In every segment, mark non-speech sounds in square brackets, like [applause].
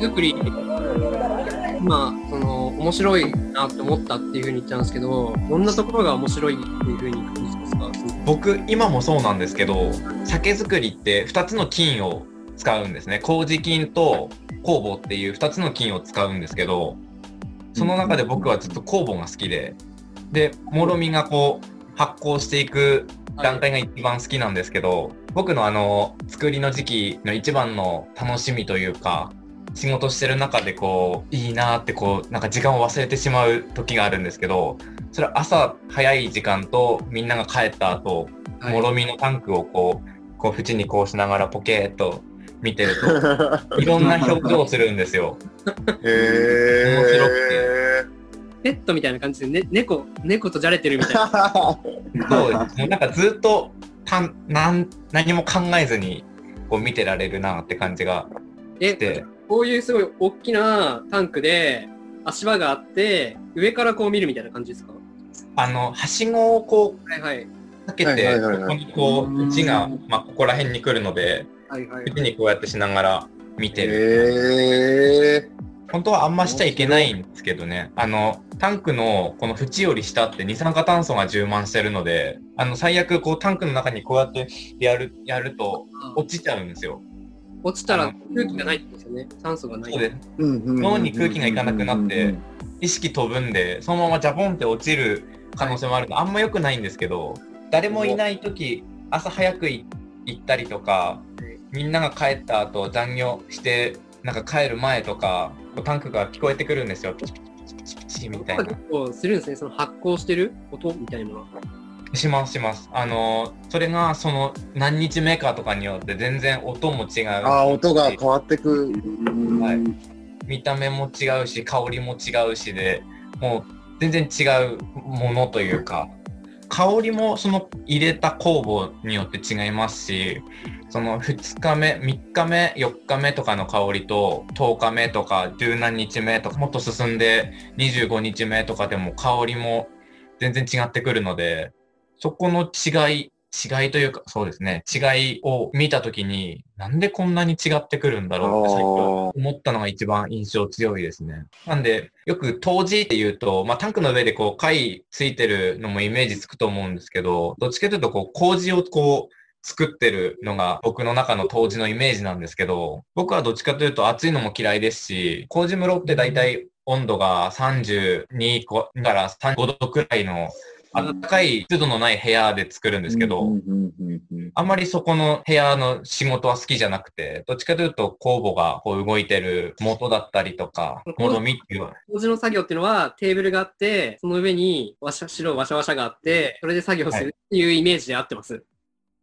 作り、まあ、その、面白いなって思ったっていうふうに言っちゃうんですけど、どんなところが面白いっていうふうに感じますか？僕今もそうなんですけど酒造りって2つの菌を使うんですね。麹菌と酵母っていう2つの菌を使うんですけどその中で僕はずっと酵母が好きででもろみがこう発酵していく段階が一番好きなんですけど、僕のあの作りの時期の一番の楽しみというか仕事してる中でこういいなってこうなんか時間を忘れてしまう時があるんですけどそれは朝早い時間とみんなが帰った後、はい、もろみのタンクをこうこう縁にこうしながらポケーっと見てると [laughs] いろんな表情をするんですよ。へ面白くて。ペットみたいな感じで、ね、猫猫とじゃれてるみたいな。[laughs] そうです。もうなんかずっとたんなん何も考えずにこう見てられるなって感じがして。こういうすごい大きなタンクで足場があって上からこう見るみたいな感じですか？あのはしごをこう、はいはい、かけて、ここにこう縁が、まあ、ここら辺に来るので、はいはい、縁にこうやってしながら見てる。本当はあんましちゃいけないんですけどね。あの、タンクのこの縁より下って二酸化炭素が充満してるので、あの、最悪こうタンクの中にこうやってやる、やると落ちちゃうんですよ。落ちたら空気がないんですよね。酸素がない。そうです。脳に空気がいかなくなって、意識飛ぶんで、そのままジャポンって落ちる可能性もあるの、あんま良くないんですけど、誰もいない時、朝早く行ったりとか、みんなが帰った後残業してなんか帰る前とかタンクが聞こえてくるんですよ。ピチピチピチピチみたいな。するんですね。その発酵してる音みたいなしますします。あのそれがその何日目かとかによって全然音も違うあ音が変わってく。はい。見た目も違うし香りも違うしでもう全然違うものというか。香りもその入れた酵母によって違いますしその2日目3日目4日目とかの香りと10日目とか十何日目とかもっと進んで25日目とかでも香りも全然違ってくるのでそこの違い違いというか、そうですね、違いを見たときに、なんでこんなに違ってくるんだろうって最初思ったのが一番印象強いですね。なんで、よく当時って言うと、まあタンクの上でこう貝ついてるのもイメージつくと思うんですけど、どっちかというとこう麹をこう作ってるのが僕の中の当時のイメージなんですけど、僕はどっちかというと暑いのも嫌いですし、麹室って大体温度が32から35度くらいの暖かい湿度のない部屋で作るんですけど、あんまりそこの部屋の仕事は好きじゃなくて、どっちかというと酵母がこう動いてる元だったりとか、もろみっていう。麹の作業っていうのはテーブルがあって、その上にわしゃ白いワシャワシャがあって、それで作業するっていうイメージで合ってます。はい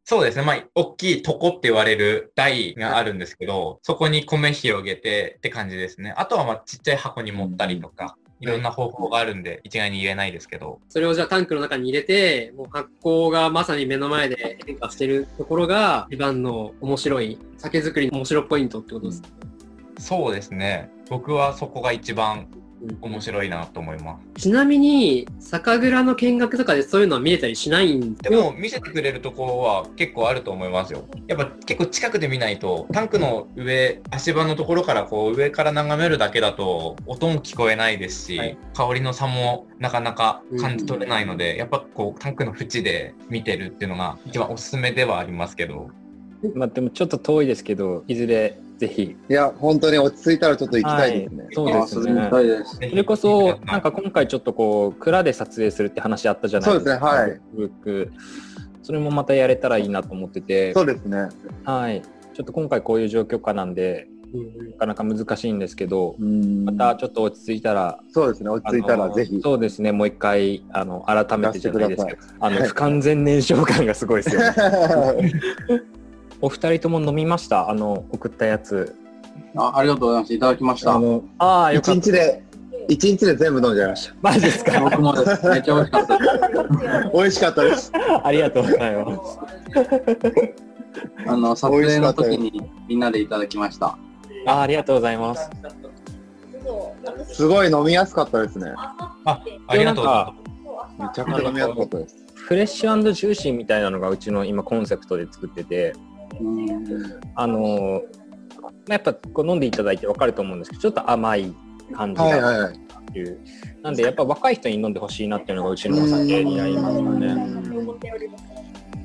そうですね。まあ、大きい床って言われる台があるんですけど、そこに米広げてって感じですね。あとはまあ、ちっちゃい箱に持ったりとか、いろんな方法があるんで、一概に言えないですけど。それをじゃあタンクの中に入れて、もう発酵がまさに目の前で変化してるところが、一番の面白い、酒造りの面白ポイントってことですか、うん、そうですね。僕はそこが一番面白いなと思います。ちなみに、酒蔵の見学とかでそういうのは見れたりしないんでも、見せてくれるところは結構あると思いますよ。やっぱ結構近くで見ないと、タンクの上、足場のところからこう上から眺めるだけだと、音も聞こえないですし、はい、香りの差もなかなか感じ取れないので、うん、やっぱこうタンクの縁で見てるっていうのが一番おすすめではありますけど。まあでもちょっと遠いですけど、いずれぜひ。いや、本当に落ち着いたらちょっと行きたいですね。はい、そうですね。それこそ、なんか今回ちょっとこう、蔵で撮影するって話あったじゃないですか。そうですね、はい。ブック。それもまたやれたらいいなと思ってて。そうですね。はい。ちょっと今回こういう状況下なんで、なかなか難しいんですけど、またちょっと落ち着いたら、そうですね、落ち着いたらぜひ。そうですね、もう一回、あの、改めてじゃないですけど、あの、不完全燃焼感がすごいですよね。[laughs] お二人とも飲みました？あの送ったやつ。あありがとうございます。いただきました。ああ一日で一日で全部飲んじゃいました。マジですか？僕もです。めっちゃ美味しかった [laughs] 美味しかったです。ありがとうございます。あの撮影の時にみんなでいただきました。あありがとうございます。すごい飲みやすかったですね。あありがとう。めちゃくちゃ飲みやすかったです。フレッシュジューシーみたいなのがうちの今コンセプトで作ってて、あのやっぱこう飲んでいただいて分かると思うんですけどちょっと甘い感じはいがはいはい。っていう、なんでやっぱ若い人に飲んでほしいなっていうのがうちのお酒になりますかね。うん